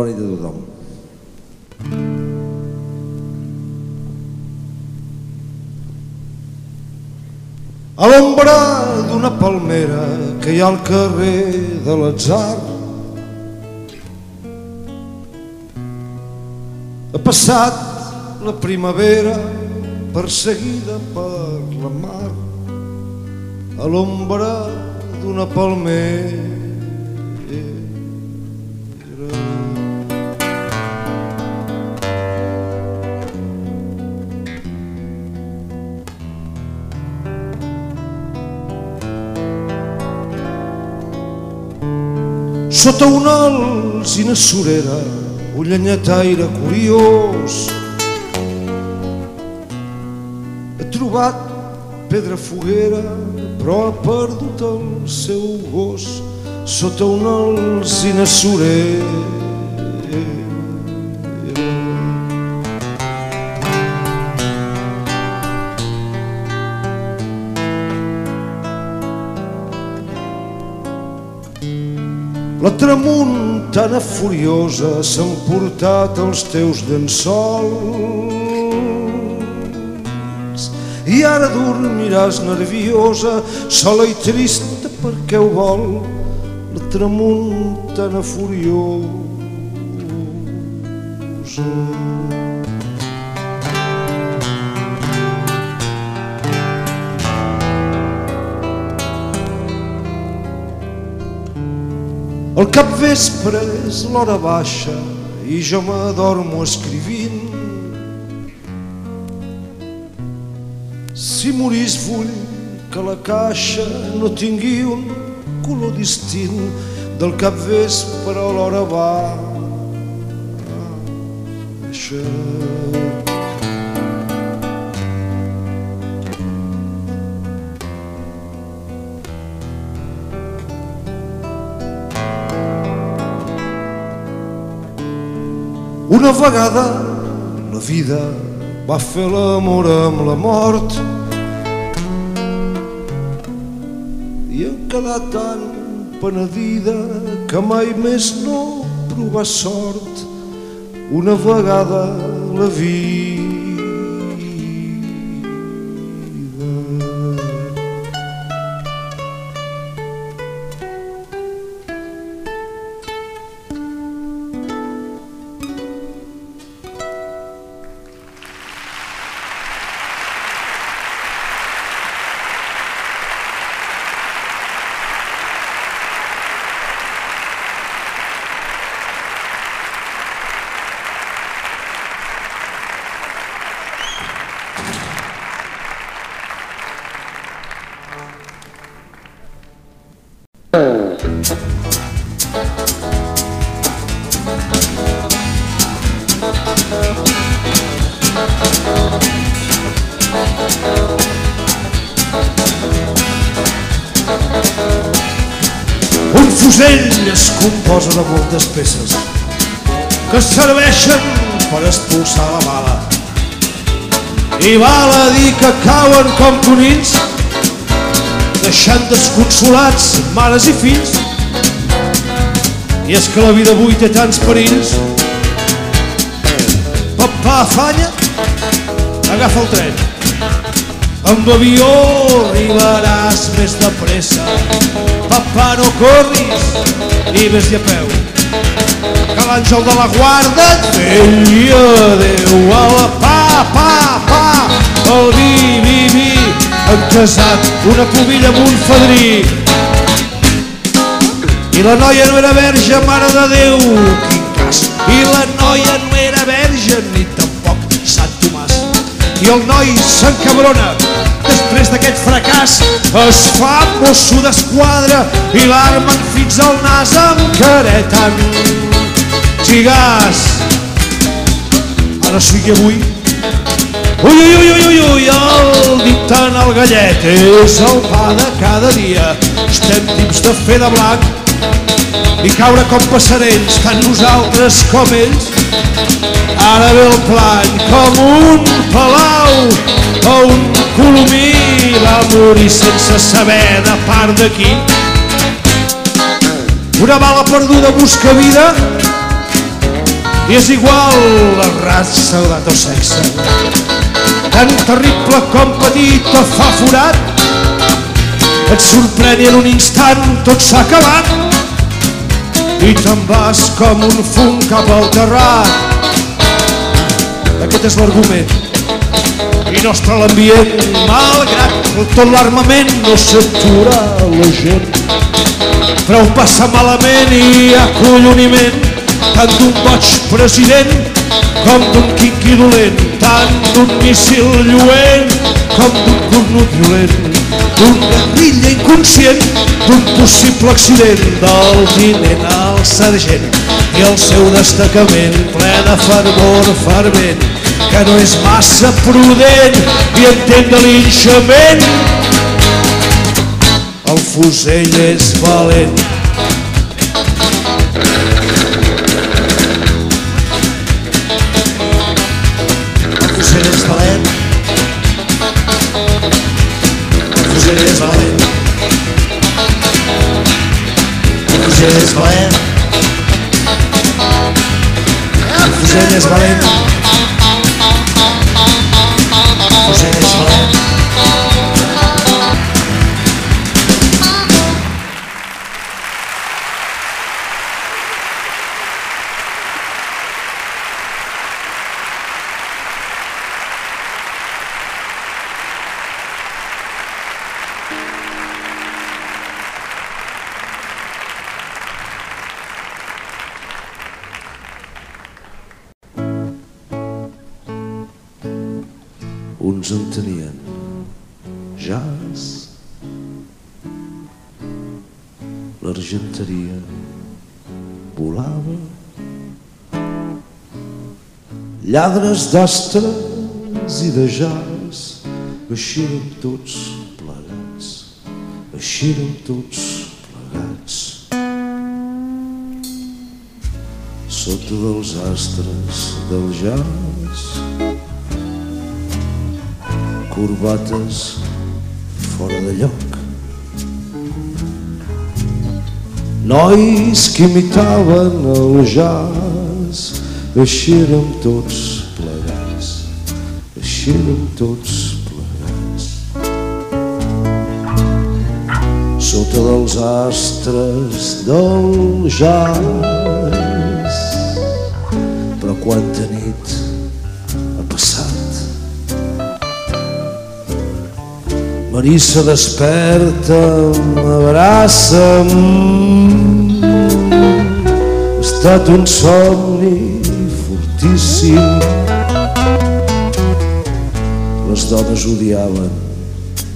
Bona nit a tothom. A l'ombra d'una palmera que hi ha al carrer de l'atzar ha passat la primavera perseguida per la mar a l'ombra d'una palmera Sota una alzina surera, un llenyataire curiós, ha trobat pedra foguera, però ha perdut el seu gos sota una alzina surera. Tramuntana furiosa s'ha emportat els teus llençols i ara dormiràs nerviosa, sola i trista perquè ho vol la tramuntana furiosa. El capvespre és l'hora baixa i jo m'adormo escrivint. Si morís vull que la caixa no tingui un color distint del capvespre a l'hora baixa. Una vegada la vida va fer l'amor amb la mort i em quedà tan penedida que mai més no provar sort una vegada la vida. Val a dir que cauen com conills, deixant desconsolats mares i fills. I és que la vida avui té tants perills. Papà afanya, agafa el tren. Amb avió arribaràs més de pressa. Papà, no corris i vés-hi a peu. Que l'àngel de la guarda et vetlli adéu a la pa, pa, pa, el vi, vi, vi, han casat una pubilla amb un fadrí. I la noia no era verge, mare de Déu, quin cas. I la noia no era verge, ni tampoc Sant Tomàs. I el noi s'encabrona, després d'aquest fracàs, es fa mosso d'esquadra i l'armen fins al nas amb caretant. Xigàs, ara sí que avui Ui, ui, ui, ui, ui, el dictant al gallet és el pa de cada dia. Estem tips de fer de blanc i caure com passarells, tant nosaltres com ells. Ara ve el plany com un palau o un colomí va morir sense saber de part de qui. Una bala perduda busca vida i és igual la raça, o sexe. Tan terrible com petit fa forat, et sorprèn i en un instant tot s'ha acabat i te'n vas com un fum cap al terrat. Aquest és l'argument i nostre l'ambient, malgrat tot l'armament no s'atura la gent. Però ho passa malament i hi ha colloniment tant d'un boig president com d'un quinqui dolent, tant d'un missil lluent com d'un cornut violent, d'un guerrilla inconscient, d'un possible accident, del tinent al sergent i el seu destacament ple de fervor fervent que no és massa prudent i entén de linxament. El fusell és valent. El fusell és valent. El fusell és valent. Lladres d'astres i de jazz, així érem tots plegats, així érem tots plegats. Sota dels astres del jazz, corbates fora de lloc. Nois que imitaven el jazz, així érem tots érem tots plegats. Sota dels astres del jazz, però quanta nit ha passat Marissa desperta, m'abraça. Ha estat un somni fortíssim. pelas de Dona Judy Allen.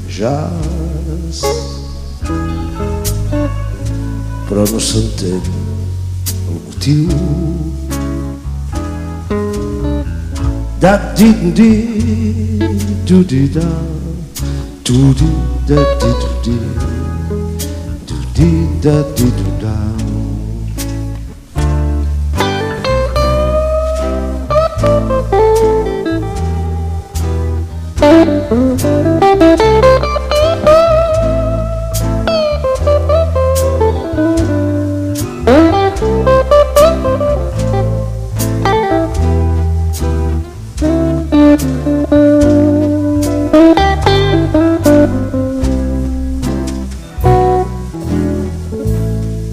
Jazz para o Santelho, o tio da dindi, do di da, do di da di do di, do di da di do da.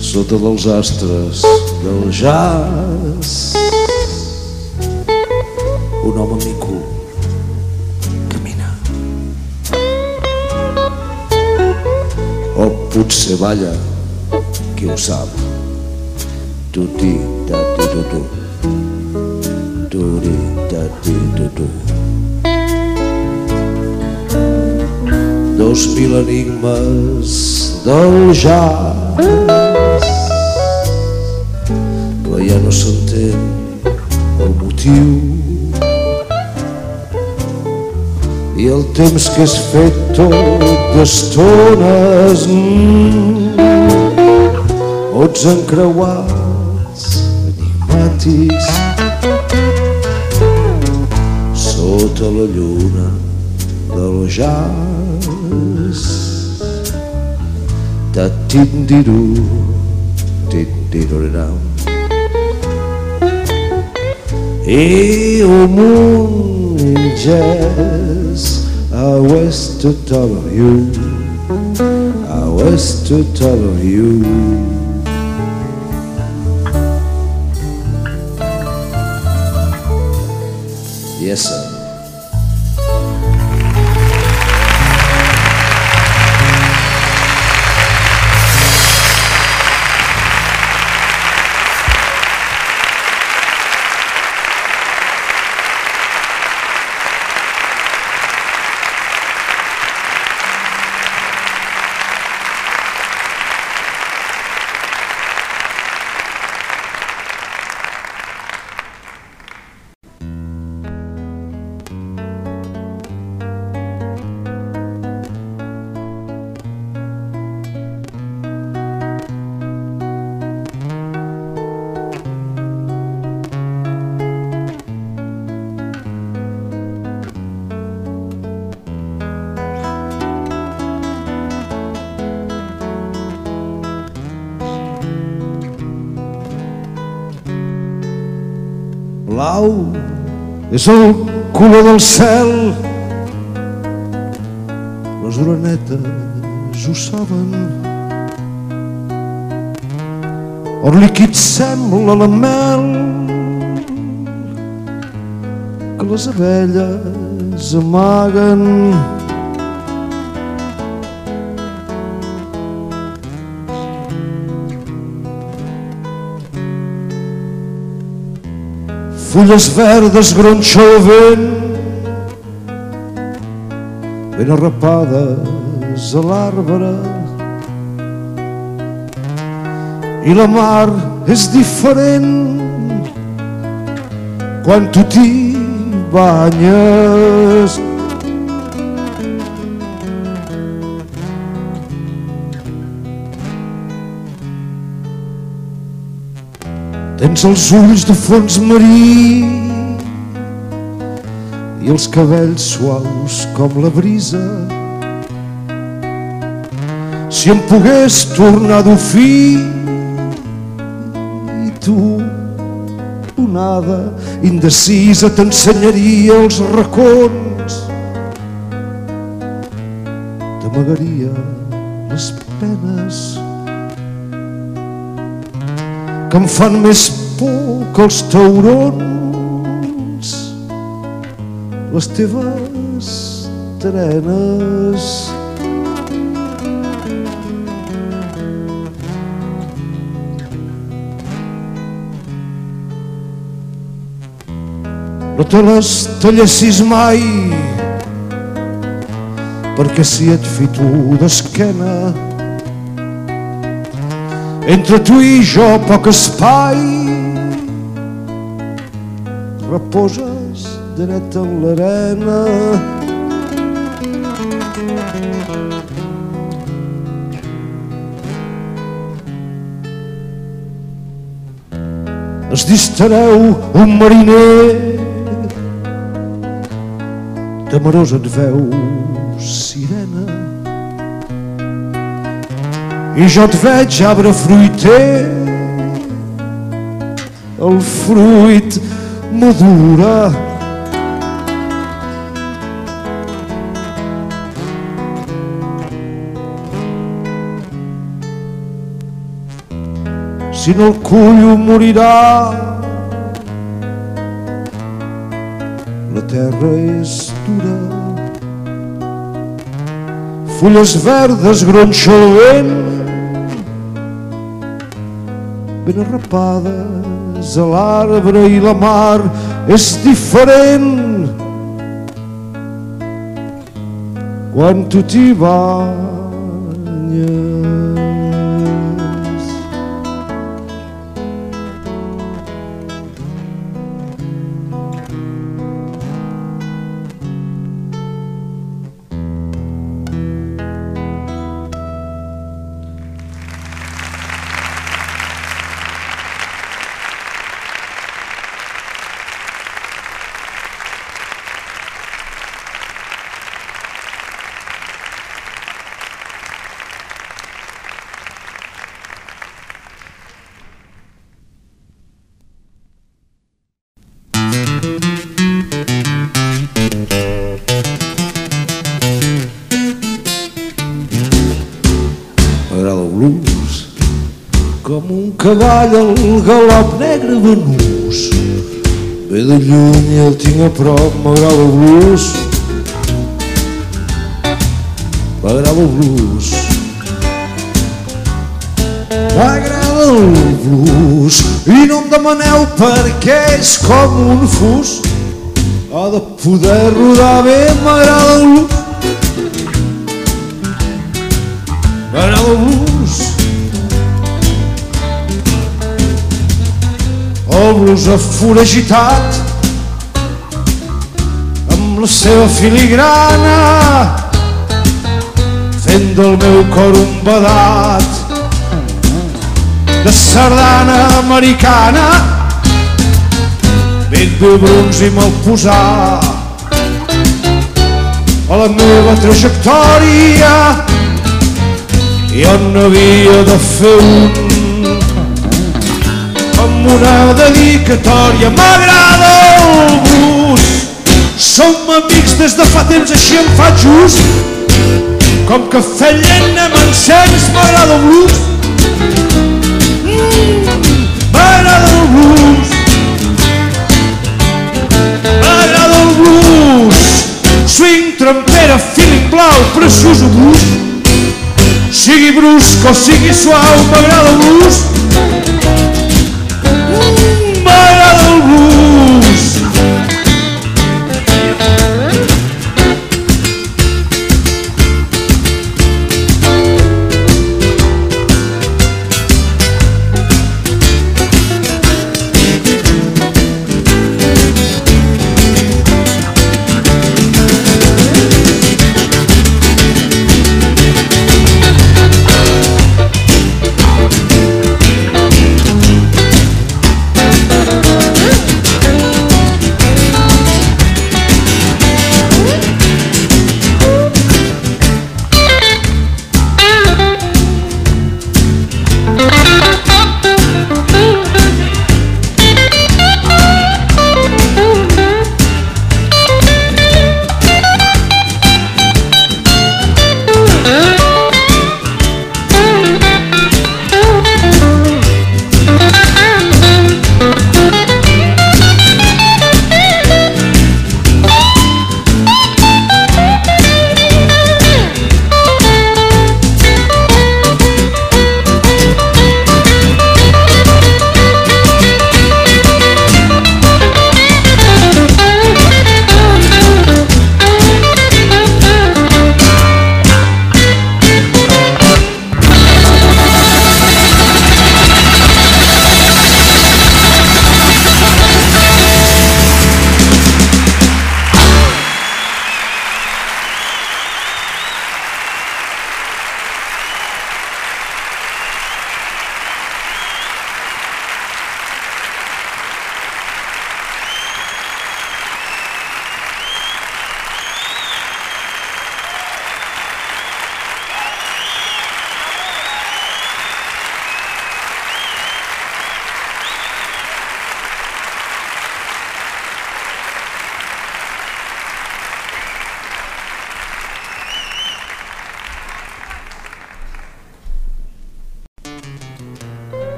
Sota dels astres del jazz potser balla qui ho sap. Tu ti da tu tu tu. Tu ri da ti tu tu. Dos mil enigmes del jazz. Però ja no s'entén el motiu. I el temps que és fet tot d'estones mm, mots encreuats enigmàtics sota la lluna del jazz. Ta tindiru tindiruram E o mundo jazz I was to all of you. I was to all of you. Yes sir és el color del cel. Les orenetes ho saben. El líquid sembla la mel que les abelles amaguen. Fulles verdes gronxa el vent ben arrapades a l'arbre. I la mar és diferent quan tu t'hi banyes Tens els ulls de fons marí i els cabells suaus com la brisa. Si em pogués tornar d'ofí i tu, onada indecisa, t'ensenyaria els racons. T'amagaria les penes que em fan més por que els taurons. Les teves trenes. No te les tallessis mai perquè si et fito d'esquena entre tu i jo poc espai. Reposes dret en l'arena. Es distareu un mariner. Temerós et veu i jo et veig arbre fruiter el fruit madura. Si no el cullo morirà la terra és dura fulles verdes gronxa el vent ben arrapades a l'arbre i la mar és diferent quan tu t'hi banyes. Galop negre venús. Ve de lluny i el tinc a prop m'agrada el blues. M'agrada el blues. M'agrada el blues. I no em demaneu perquè és com un fus. Ha de poder rodar bé m'agrada el blues el blues aforagitat amb la seva filigrana fent del meu cor un badat de sardana americana ben bé bruns i mal posar a la meva trajectòria jo n'havia de fer un amb una dedicatòria. M'agrada el blues som amics des de fa temps així em fa just. Com cafè lent anem ensems m'agrada el blues Mm, m'agrada el blues m'agrada el blues swing, trampera, feeling blau preciós blues sigui brusc o sigui suau m'agrada el blues Mm, m'agrada el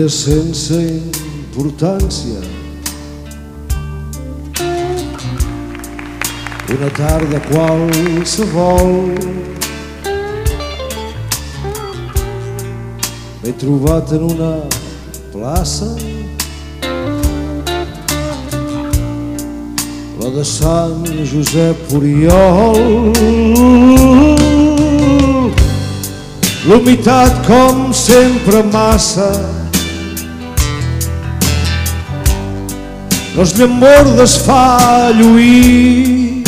dia sense importància. Una tarda qualsevol. M'he trobat en una plaça. La de Sant Josep Oriol l'humitat com sempre massa les llambordes fa lluir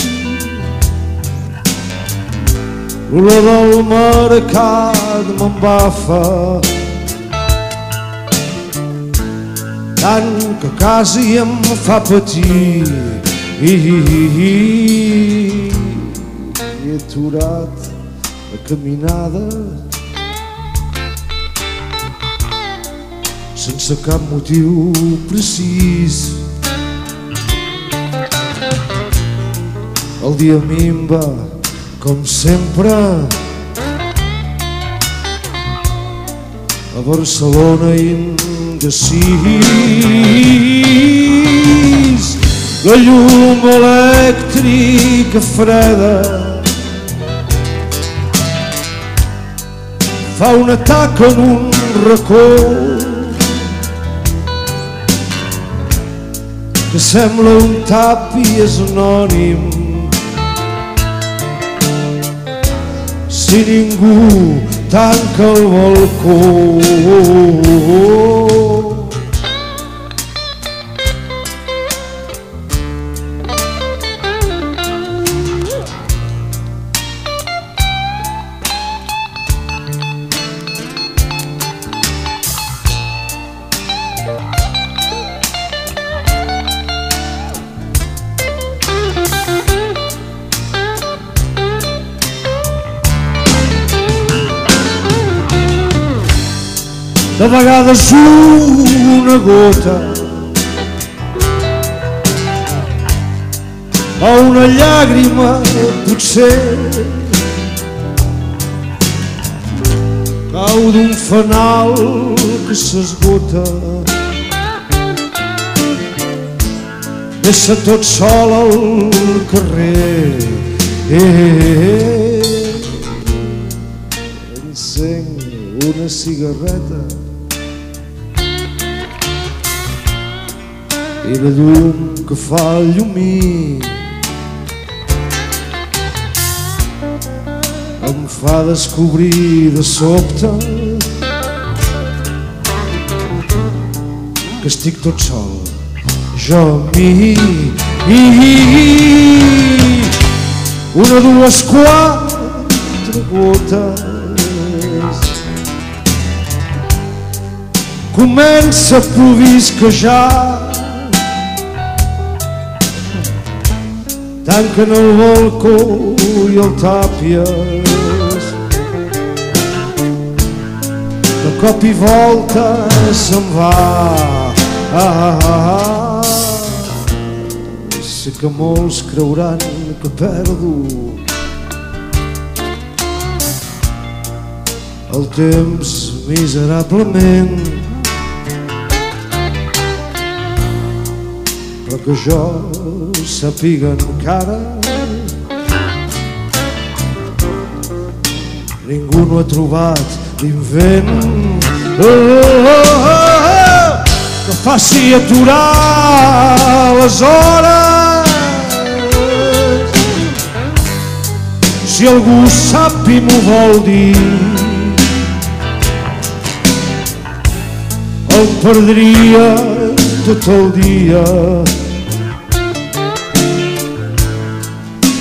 l'olor del mercat m'embafa tant que quasi em fa patir. I, i, i, i, he aturat la caminada sense cap motiu precís. El dia mimba, com sempre, a Barcelona indecis. La llum elèctrica freda. Fa un atac en un racó. Que sembla un tàpies anònim si ningú tanca vegades una gota o una llàgrima potser cau d'un fanal que s'esgota deixa tot sol al carrer eh, eh, eh. encenc una cigarreta i la llum que fa el llumí em fa descobrir de sobte que estic tot sol. Jo a mi. Una, dues, quatre gotes. Comença a provisquejar tanquen el balcó i el tàpies. De cop i volta se'n va. Ah, ah, ah. sé que molts creuran que perdo. El temps miserablement. Però que jo sàpiga encara ningú no ha trobat l'invent. Oh, oh, oh, oh, que faci aturar les hores. Si algú sap i m'ho vol dir el perdria tot el dia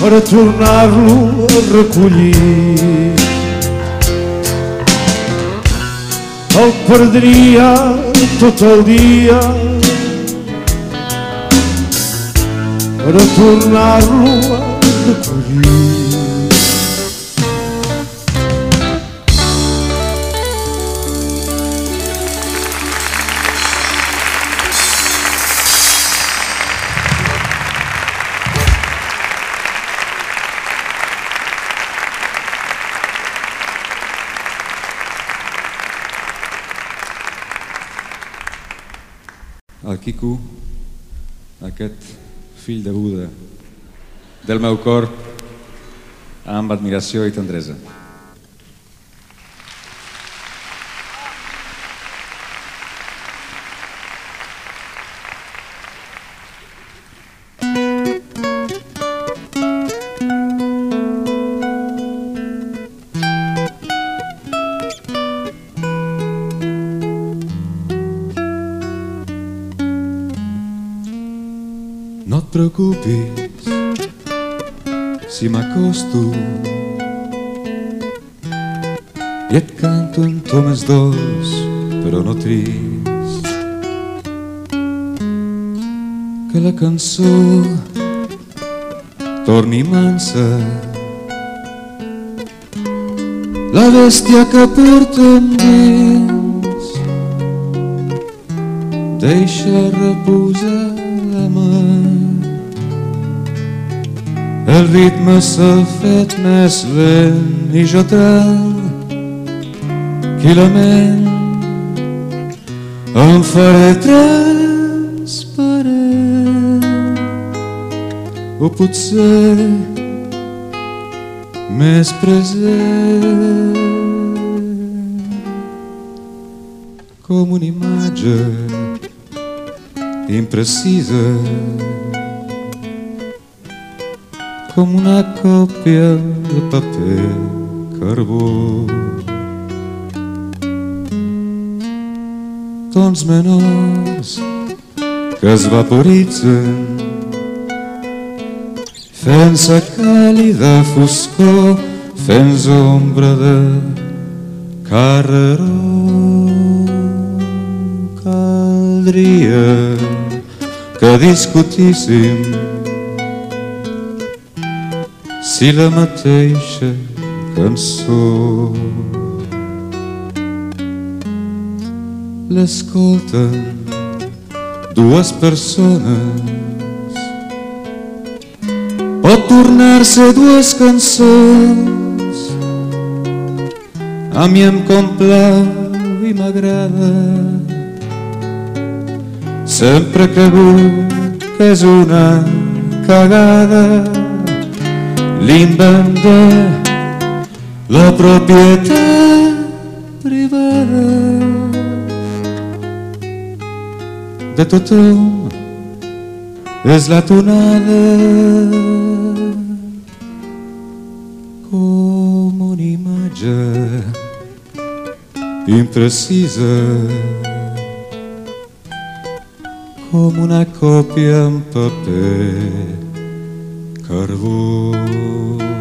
per a tornar-lo a recollir. El perdria tot el dia per a tornar-lo a recollir. Fill de Buda, del meu cor, amb admiració i tendresa. Preocupis si m'acosto i et canto en to més dolç, però no trist. que la cançó torni mansa. La bèstia que portem dins deixa reposar la mà el ritme s'ha fet més lent i jo tranquil·lament em faré transparent o potser més present com una imatge imprecisa com una còpia de paper carbó. Tons menors que es vaporitzen fent-se càlida foscor fent ombra de carreró. Caldria que discutíssim si la mateixa cançó l'escolten dues persones pot tornar-se dues cançons a mi em complau i m'agrada. Sempre he cregut que és una cagada l'invent de la propietat privada de tothom és la tonada com una imatge imprecisa com una còpia en paper carbó.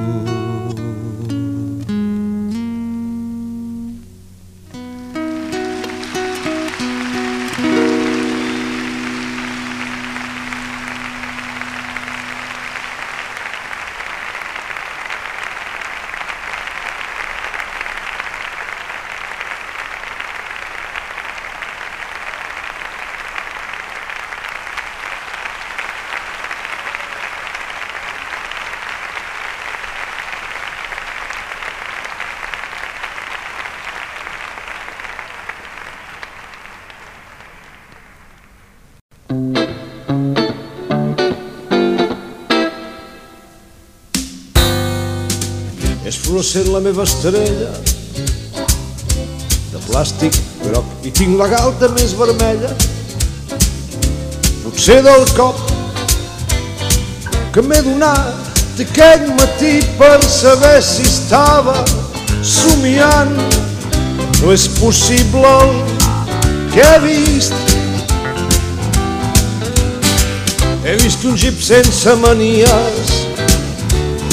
És fluorescent la meva estrella. De plàstic groc i tinc la galta més vermella. Potser del cop que m'he donat aquell matí per saber si estava somiant. No és possible el que he vist. He vist un jeep sense manies.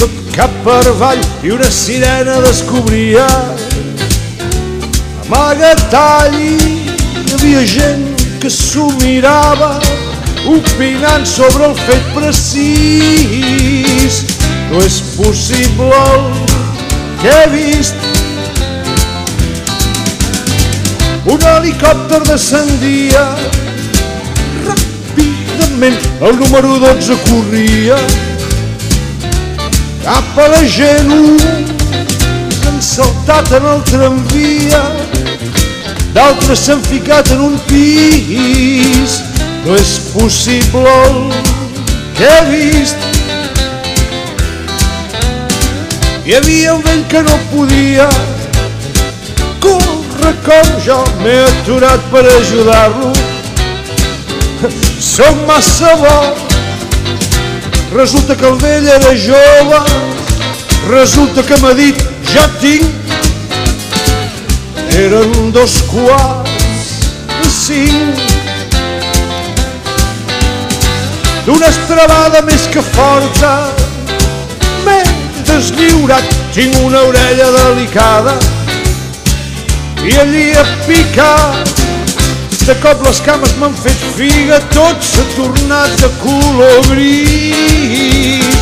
Tot cap per avall i una sirena descobria. Amagatall hi havia gent que s'ho mirava opinant sobre el fet precís. No és possible el que he vist. Un helicòpter descendia. Ràpidament el número 12 corria cap a la gent s'han saltat en el tramvia d'altres s'han ficat en un pis. No és possible el que he vist hi havia un vell que no podia córrer com jo. M'he aturat per ajudar-lo. Som massa bo Resulta que el vell era jove, resulta que m'ha dit ja tinc. Eren dos quarts de cinc. D'una estrabada més que forta m'he deslliurat, tinc una orella delicada i allí ha picat De cop les cames m'han fet figa, tot s'ha tornat de color gris.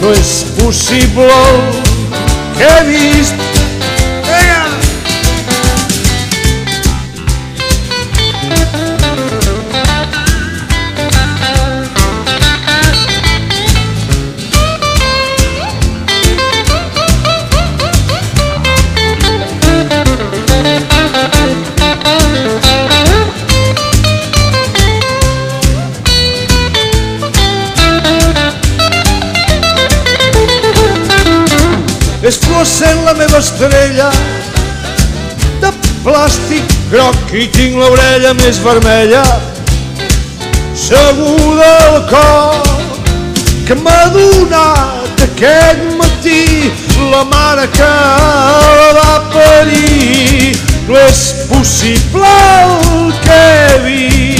No és possible el que he vist. Estrella de plàstic groc i tinc l'orella més vermella seguda al cor que m'ha donat aquest matí la mare que la va parir. No és possible el que he vist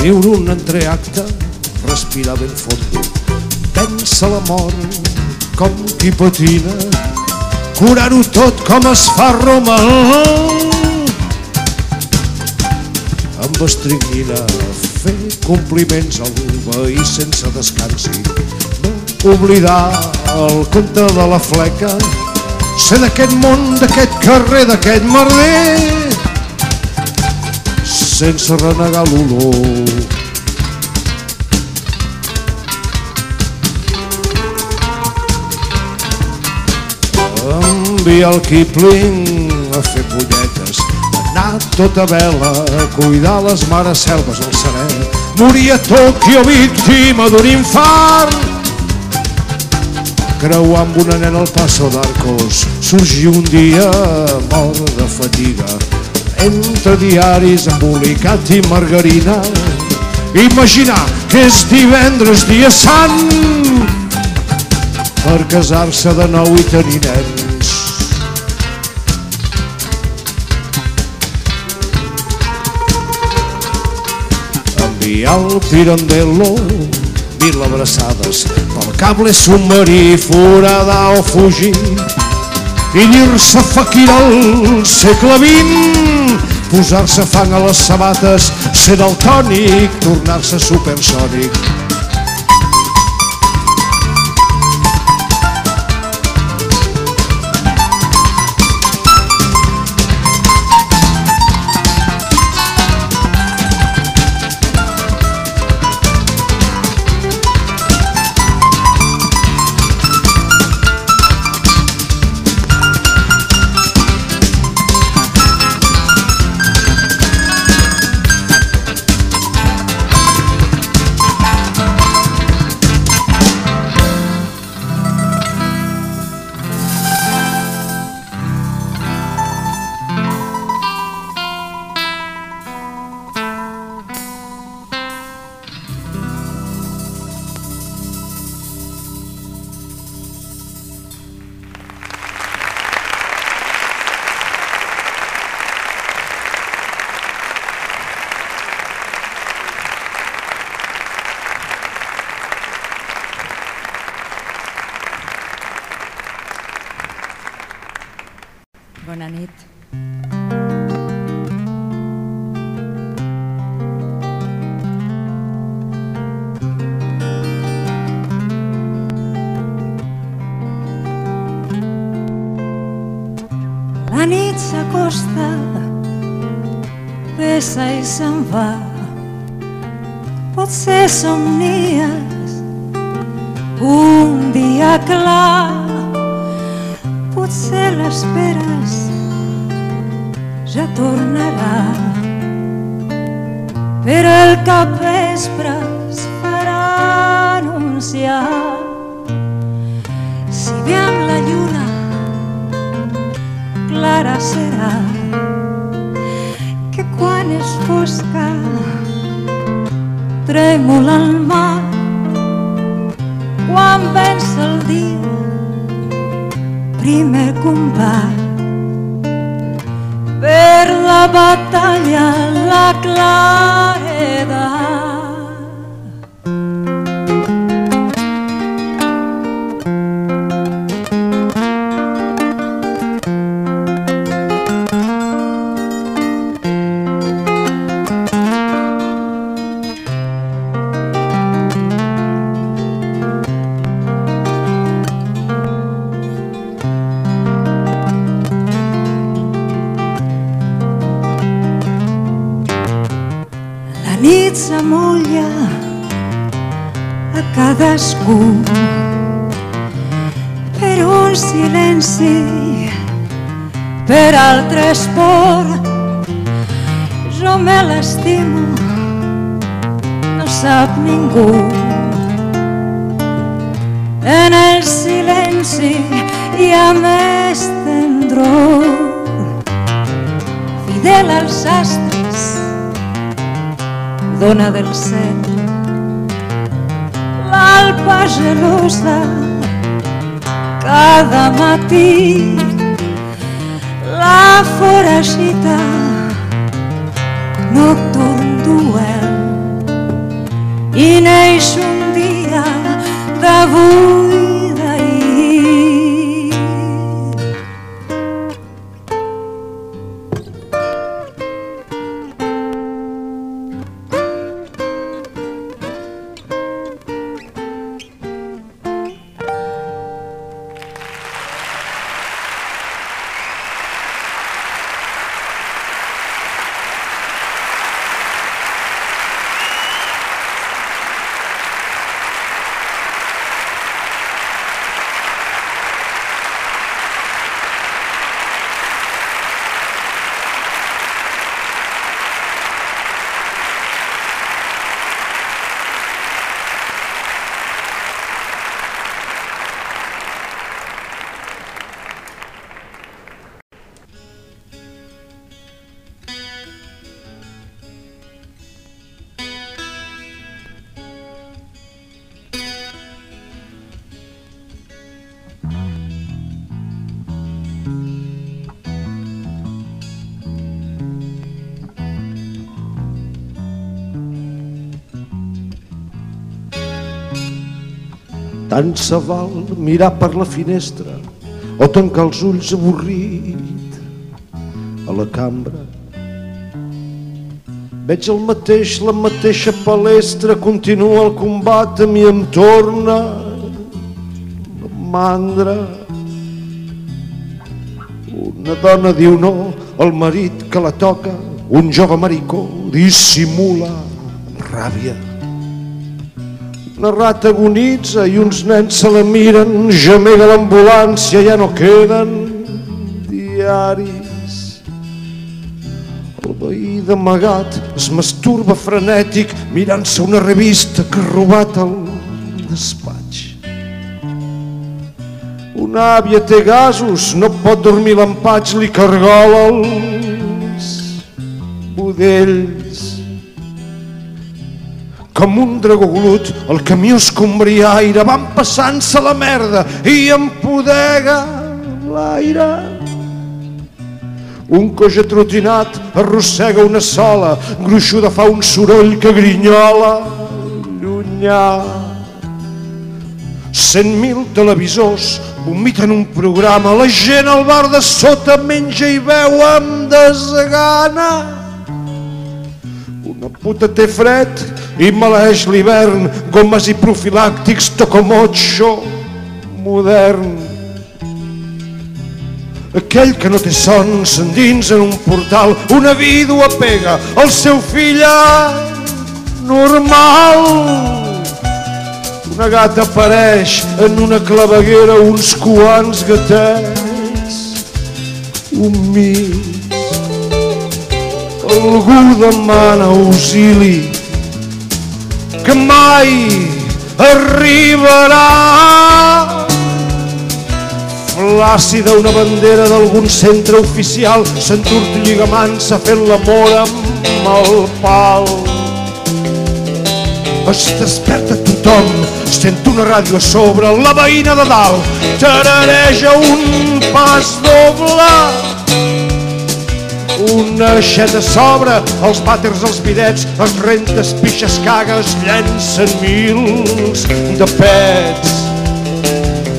viure un entreacte, respirar ben fondo, pensa la mort com qui patina, curar-ho tot com es fa a Roma. Amb estricnina, fer compliments al veí sense descansi, no oblidar el conte de la fleca, ser d'aquest món, d'aquest carrer, d'aquest merder, sense renegar l'olor. Enviar el Kipling a fer polletes, anar tota vela, a cuidar les mares selves al serè, morir a Tòquio víctima d'un infart, creuar amb una nena al passo d'Arcos, sorgir un dia mort de fatiga, entre diaris embolicat i margarina, imaginar que és divendres dia sant per casar-se de nou i tenir nens. Enviar el Pirandello mil abraçades pel cable submarí foradar o fugir i dir-se faquir al segle XX posar-se fang a les sabates ser daltònic, tornar-se supersònic i se'n va. Potser per altres por. Jo me l'estimo, no sap ningú. En el silenci hi ha més tendror, fidel als astres, dona del cel. L'alpa gelosa cada matí afora xita nocturn duel. Ineixun dia d'avui Tant se val mirar per la finestra o tancar els ulls avorrit a la cambra. Veig el mateix, la mateixa palestra, continua el combat, a mi em torna la mandra. Una dona diu no al marit que la toca, un jove maricó dissimula ràbia. Una rata agonitza i uns nens se la miren, gemega l'ambulància, ja no queden diaris. El veí d'amagat es masturba frenètic mirant-se una revista que ha robat al despatx. Una àvia té gasos, no pot dormir l'empatx, li cargola els budells. Com un dragó glut, el camió escombriaire, van passant-se la merda i empodega l'aire. Un coix atrotinat arrossega una sola, gruixuda fa un soroll que grinyola llunyà. Cent mil televisors vomiten un programa, la gent al bar de sota menja i veu amb desgana. Una puta té fred i maleix l'hivern, gomes i profilàctics, tocomocho modern. Aquell que no té son s'endinsa en un portal, una vídua pega el seu fill normal. Una gata apareix en una claveguera uns quants gatets humits algú demana auxili que mai arribarà flàcida una bandera d'algun centre oficial s'entortolliga mansa fent l'amor amb el pal es desperta tothom, sent una ràdio a sobre, la veïna de dalt tarareja un pas doble. Una aixeta s'obre, els vàters, els bidets, les rentes, pixes, cagues, llencen mils de pets.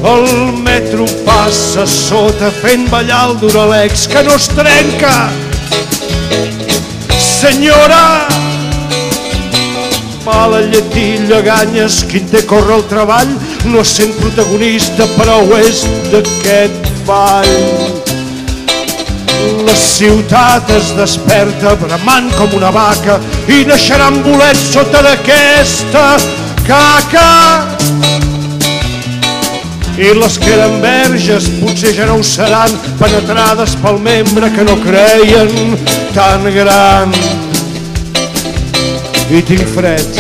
El metro passa sota fent ballar el Duralex que no es trenca. Senyora, mala lletilla, ganyes, qui té corre el treball, no sent protagonista, però ho és d'aquest ball. La ciutat es desperta bramant com una vaca i naixeran bolets sota d'aquesta caca. I les que eren verges potser ja no ho seran, penetrades pel membre que no creien tan gran i tinc fred,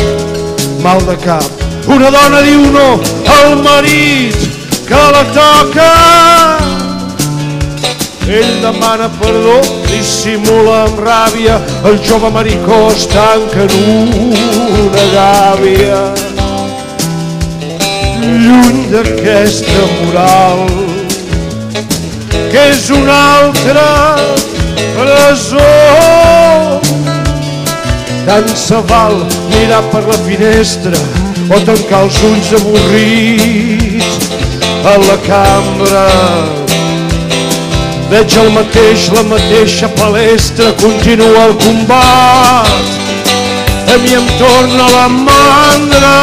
mal de cap. Una dona diu no al marit que la toca. Ell demana perdó, dissimula amb ràbia, el jove maricó es tanca en una gàbia. Lluny d'aquesta moral, que és una altra presó. Tant se val mirar per la finestra o tancar els ulls avorrits a la cambra. Veig el mateix, la mateixa palestra, continua el combat. A mi em torna la mandra.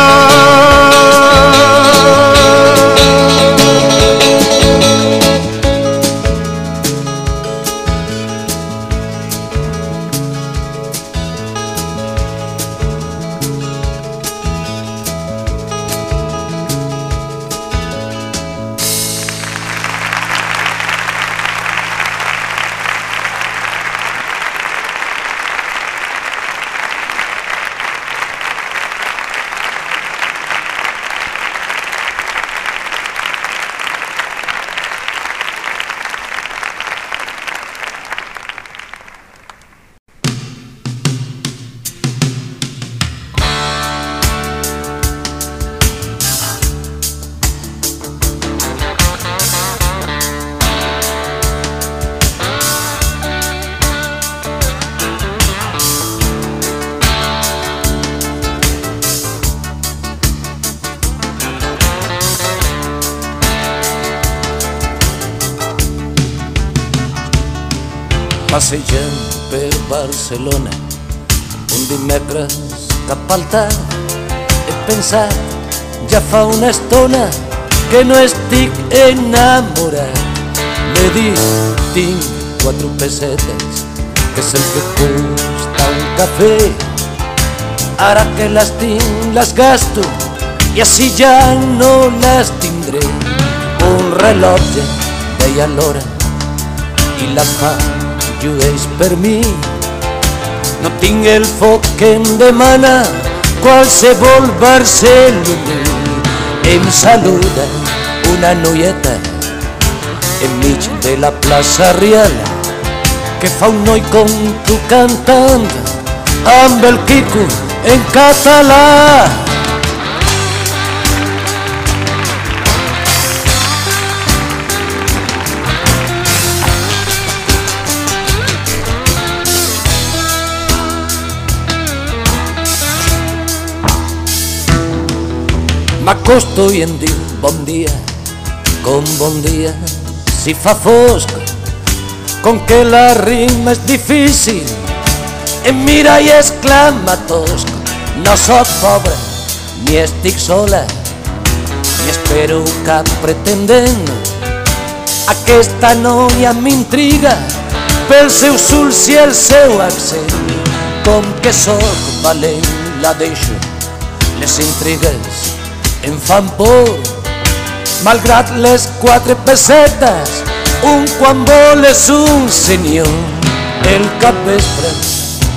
Un dimecres cap al tard he fa una estona que no estic enamorat. M'he dit tinc quatre pessetes que és el que costa un cafè. Ara que les tinc les gasto i així ja no les tindré. Un rellotge deia l'hora i la fam llueix per mi. El foc que em demana qualsevol barceloní. Em saluda una noieta enmig de la plaça Rial que fa un noi com tu cantant amb el en català. M'acosto i em diu bon dia, com bon dia, si fa fosc, com que la rima és difícil, em mira i exclama tosc, no sóc pobre, ni estic sola, ni espero cap pretendent. Aquesta noia m'intriga pel seu sulç i el seu accent, com que sóc valent la deixo, les intrigues em fan por. Malgrat les quatre pessetes, un quan vol és un senyor. El capvespre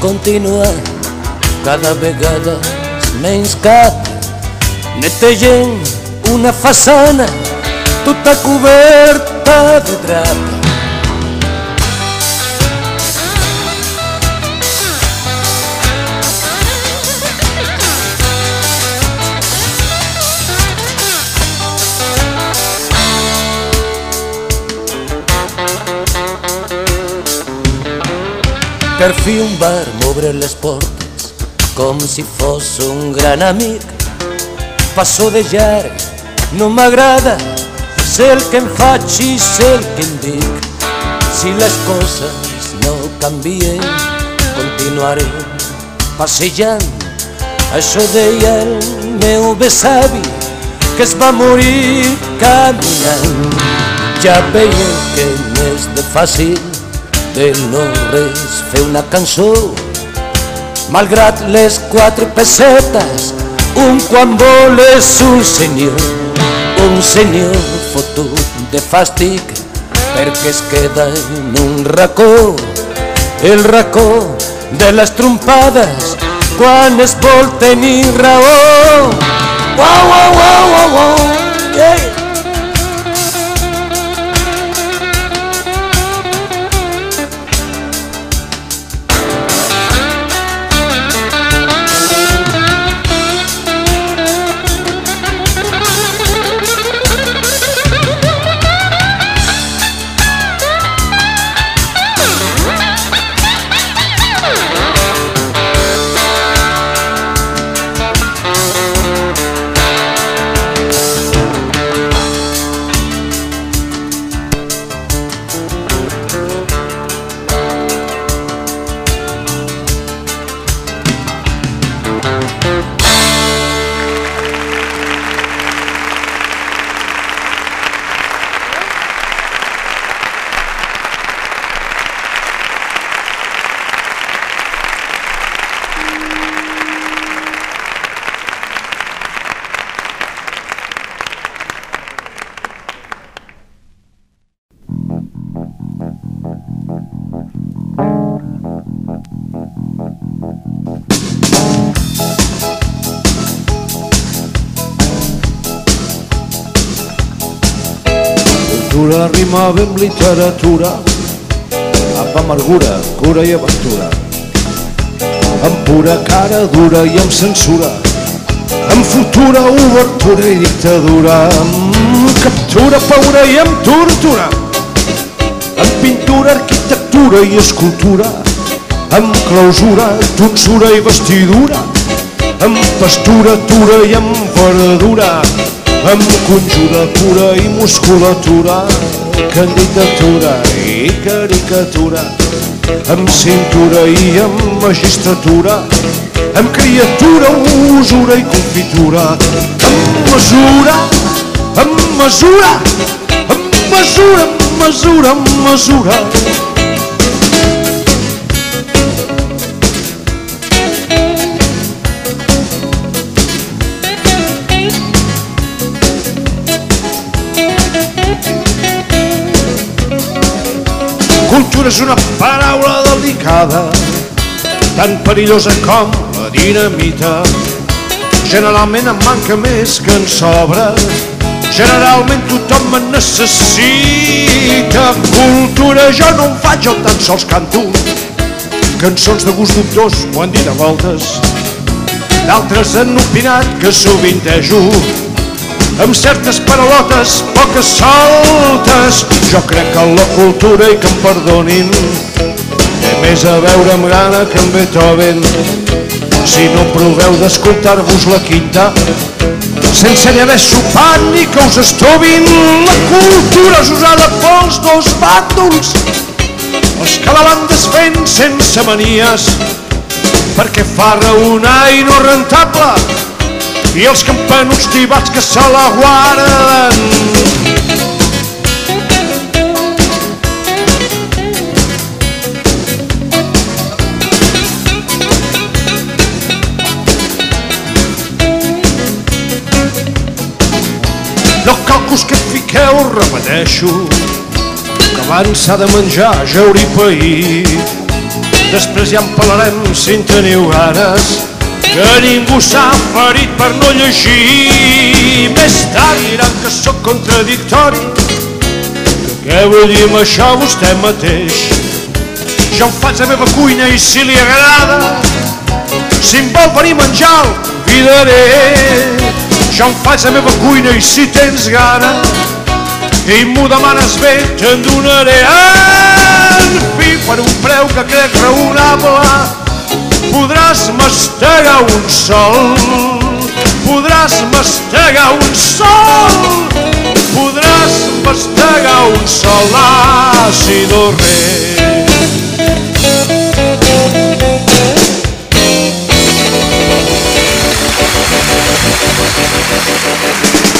continuar cada vegada menys cap netegen una façana tota coberta de drap Per fi un bar m'obre les portes com si fos un gran amic. Passo de llarg, no m'agrada, sé el que em faig i sé el que em dic. Si les coses no canvien, continuaré passejant. Això deia el meu besavi, que es va morir caminant. Ja veieu que n'és de fàcil de no res fer una cançó malgrat les quatre pessetes un quan vol és un senyor un senyor fotut de fàstic perquè es queda en un racó el racó de les trompades quan es vol tenir raó uau, uau, uau, uau. Rimava amb literatura, amb amargura, cura i aventura, amb pura cara dura i amb censura, amb futura obertura i dictadura, amb captura, paura i amb tortura, amb pintura, arquitectura i escultura, amb clausura, tonsura i vestidura, amb pastura, tura i amb verdura, amb conjura pura i musculatura, candidatura i caricatura, amb cintura i amb magistratura, amb criatura, usura i confitura, amb mesura, amb mesura, amb mesura, amb mesura, amb mesura. Cultura és una paraula delicada, tan perillosa com la dinamita. Generalment em manca més que en sobra, generalment tothom en necessita. Cultura jo no en faig, jo tan sols canto. Cançons de gust dubtós m'ho han dit a voltes, d'altres han opinat que sovintejo amb certes paraulotes poques soltes. Jo crec que la cultura, i que em perdonin, té més a veure amb Gana que amb Beethoven. Si no proveu d'escoltar-vos la quinta, sense ni haver sopat ni que us estovin, la cultura és usada pels dos bàndols, els que la van desfent sense manies, perquè fa raonar i no rentable, i els campanuts tibats que se la guarden. No cal que us que fiqueu, repeteixo, que abans s'ha de menjar, jeure i pair. després ja en parlarem si en teniu ganes, que ningú s'ha ferit per no llegir. Més tard diran que sóc contradictori, què vull dir amb això vostè mateix? Jo em faig la meva cuina i si li agrada, si em vol venir a menjar, el convidaré. Jo em faig la meva cuina i si tens gana i m'ho demanes bé, te'n donaré. En fi, per un preu que crec raonable, podràs mastegar un sol. Podràs mastegar un sol. Podràs mastegar un sol àcido rei. A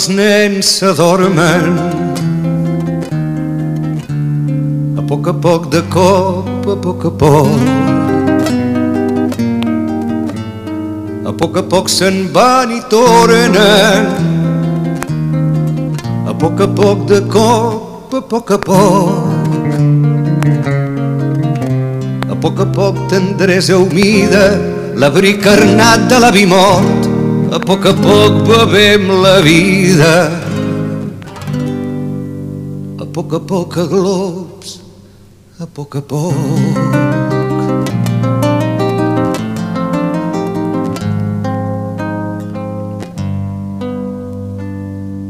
els nens s'adormen A poc a poc de cop, a poc a poc. A poc a poc se'n van i tornen. A poc a poc de cop, a poc a poc. A poc a poc tendresa humida L'abric carnat de l'avi mort a poc a poc bevem la vida. A poc a poc a globs, a poc a poc.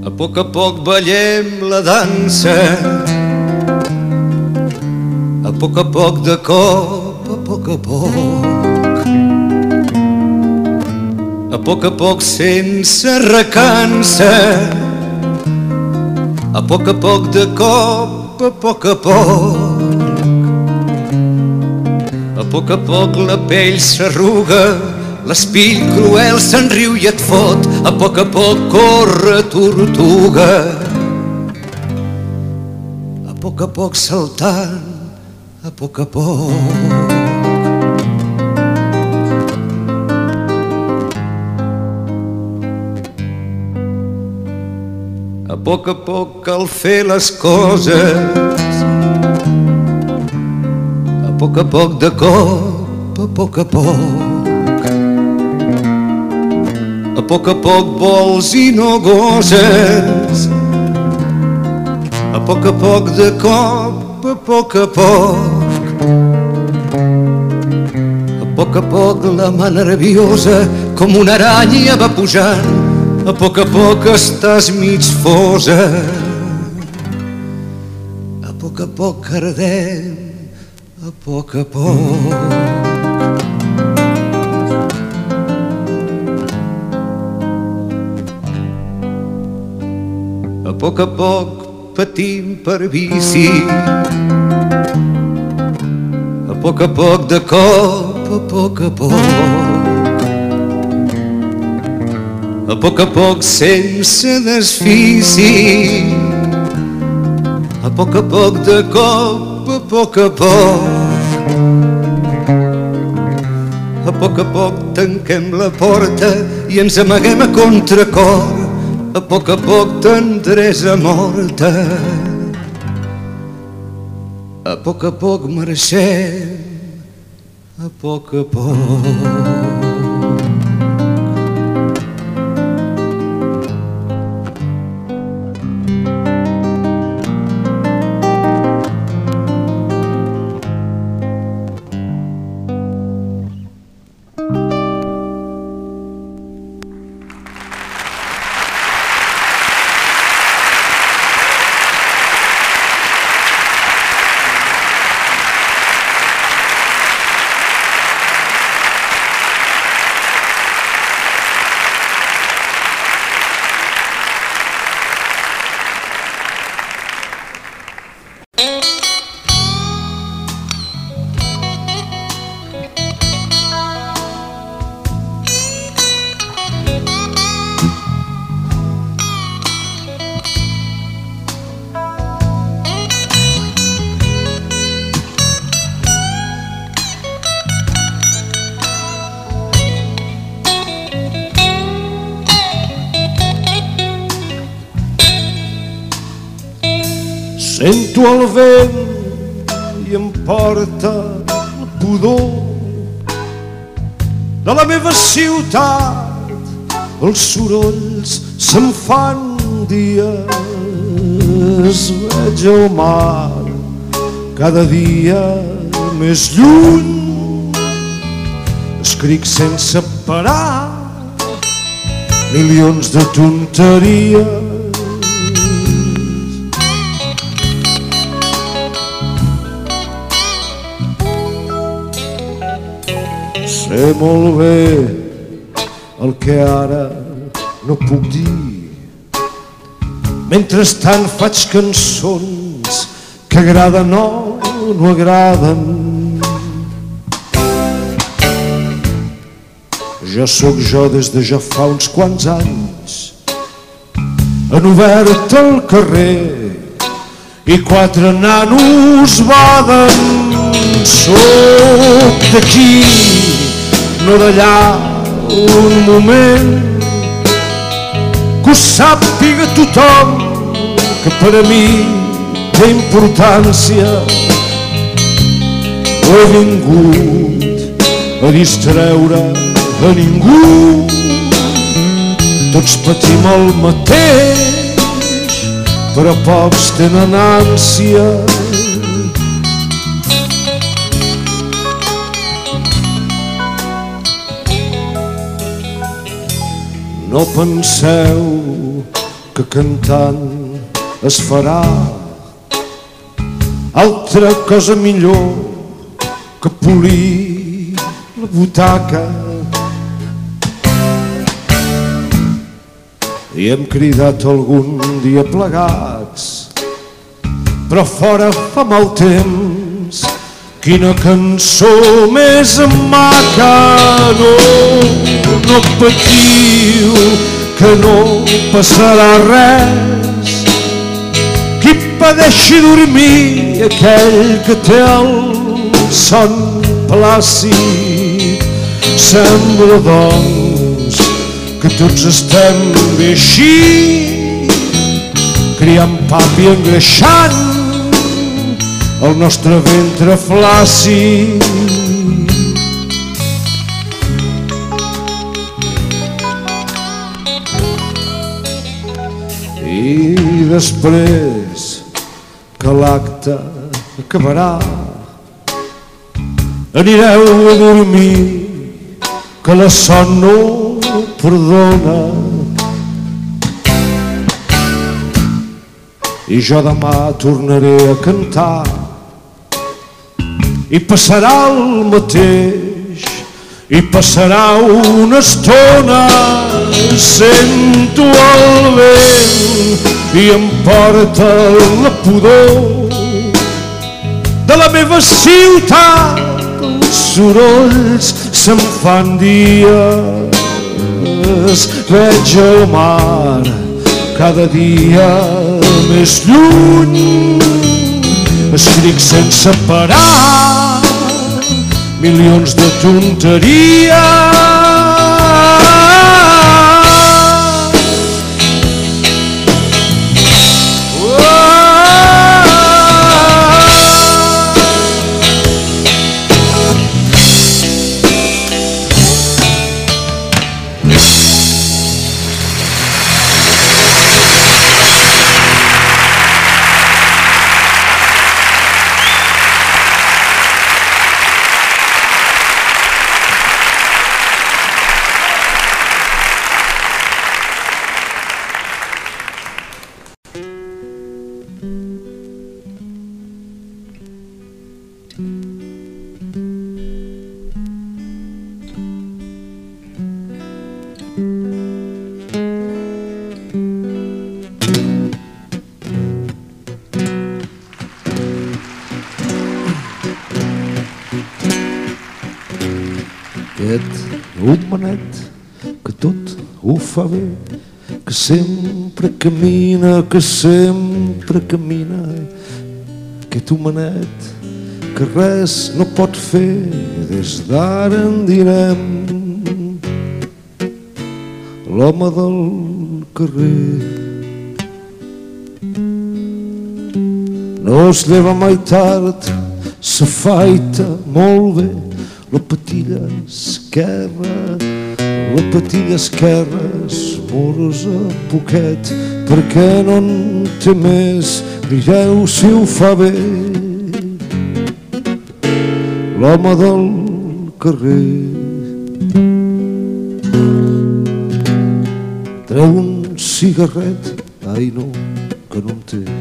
A poc a poc ballem la dansa, a poc a poc de cop, a poc a poc. A poc a poc sense recança, a poc a poc de cop, a poc a poc. A poc a poc la pell s'arruga, l'espill cruel se'n riu i et fot, a poc a poc corre tortuga. A poc a poc saltant, a poc a poc. Poc a poc cal fer les coses. A poc a poc de cop, a poc a poc. A poc a poc vols i no goses. A poc a poc de cop, a poc a poc. A poc a poc la mà nerviosa com una aranya va pujant a poc a poc estàs mig fosa. A poc a poc ardem, a poc a poc. A poc a poc patim per bici. A poc a poc de cop, a poc a poc. A poc a poc sense desfici. A poc a poc de cop, a poc a poc. A poc a poc tanquem la porta i ens amaguem a contracor. A poc a poc tendresa morta. A poc a poc marxem. A poc a poc Els sorolls se'm fan dies, veig el mar cada dia més lluny. Escric sense parar milions de tonteries Sé molt bé el que ara no puc dir. Mentrestant faig cançons que agraden o no agraden. Jo sóc jo des de ja fa uns quants anys. Han obert el carrer i quatre nanos baden. Sóc d'aquí, no d'allà, un moment que ho sàpiga tothom que per a mi té importància. No he vingut a distreure a ningú, tots patim el mateix, però pocs tenen ànsia. No penseu que cantant es farà altra cosa millor que polir la butaca. I hem cridat algun dia plegats, però fora fa mal temps, quina cançó més maca, no, no patiu, que no passarà res. Qui padeixi dormir, aquell que té el son plàcid, sembla doncs que tots estem bé així, criant pap i engreixant el nostre ventre flàcid. Després que l'acte acabarà, anireu a dormir, que la son no perdona. I jo demà tornaré a cantar i passarà el mateix i passarà una estona sento el vent i em porta la pudor de la meva ciutat. Els sorolls se'm fan dies veig el mar cada dia més lluny. Escric sense parar milions de tonteries Aquest homenet que tot ho fa bé, que sempre camina, que sempre camina. Aquest homenet que res no pot fer, des d'ara en direm l'home del carrer. no es lleva mai tard, s'afaita molt bé patilla esquerra, la patilla esquerra esmorosa poquet, perquè no en té més, digueu si ho fa bé. L'home del carrer treu un cigarret, ai no, que no en té.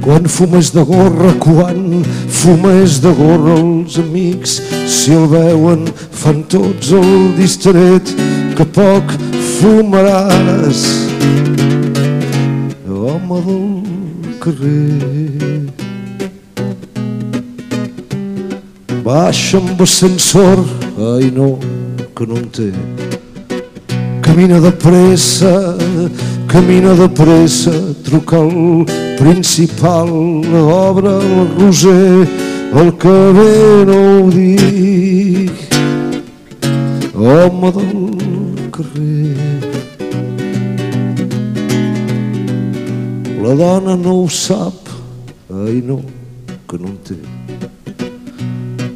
Quan fumes de gorra, quan fumes de gorra els amics, si el veuen fan tots el distret, que poc fumaràs. Home del carrer. Baixa amb ascensor, ai no, que no en té. Camina de pressa, camina de pressa, truca al principal, obre el roser, el que ve no ho dic. Home del carrer. La dona no ho sap, ai no, que no en té.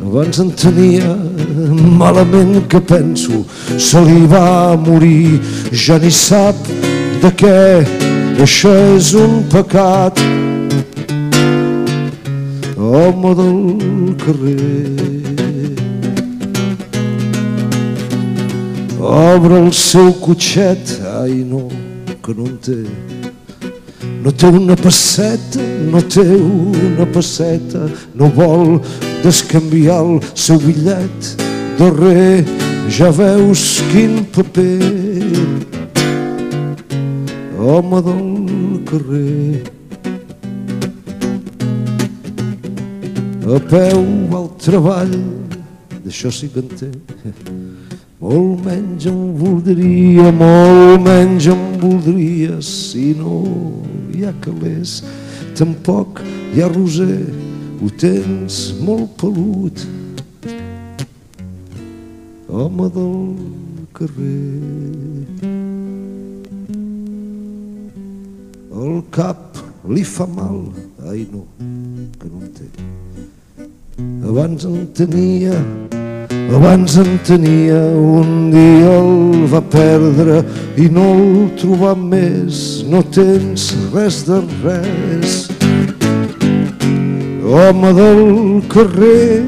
Abans en tenia malament que penso, se li va morir, ja ni sap de què, això és un pecat. Home del carrer, obre el seu cotxet, ai no, que no en té. No té una passeta, no té una passeta, no vol descanviar el seu bitllet darrer, ja veus quin paper. Home del carrer, a peu al treball, d'això sí que en té. Molt menys em voldria, molt menys em voldria si no hi ha calés. Tampoc hi ha roser, ho tens molt pelut. Home del carrer. El cap li fa mal, ai no, que no en té. Abans en tenia abans en tenia, un dia el va perdre i no el trobà més, no tens res de res. Home del carrer,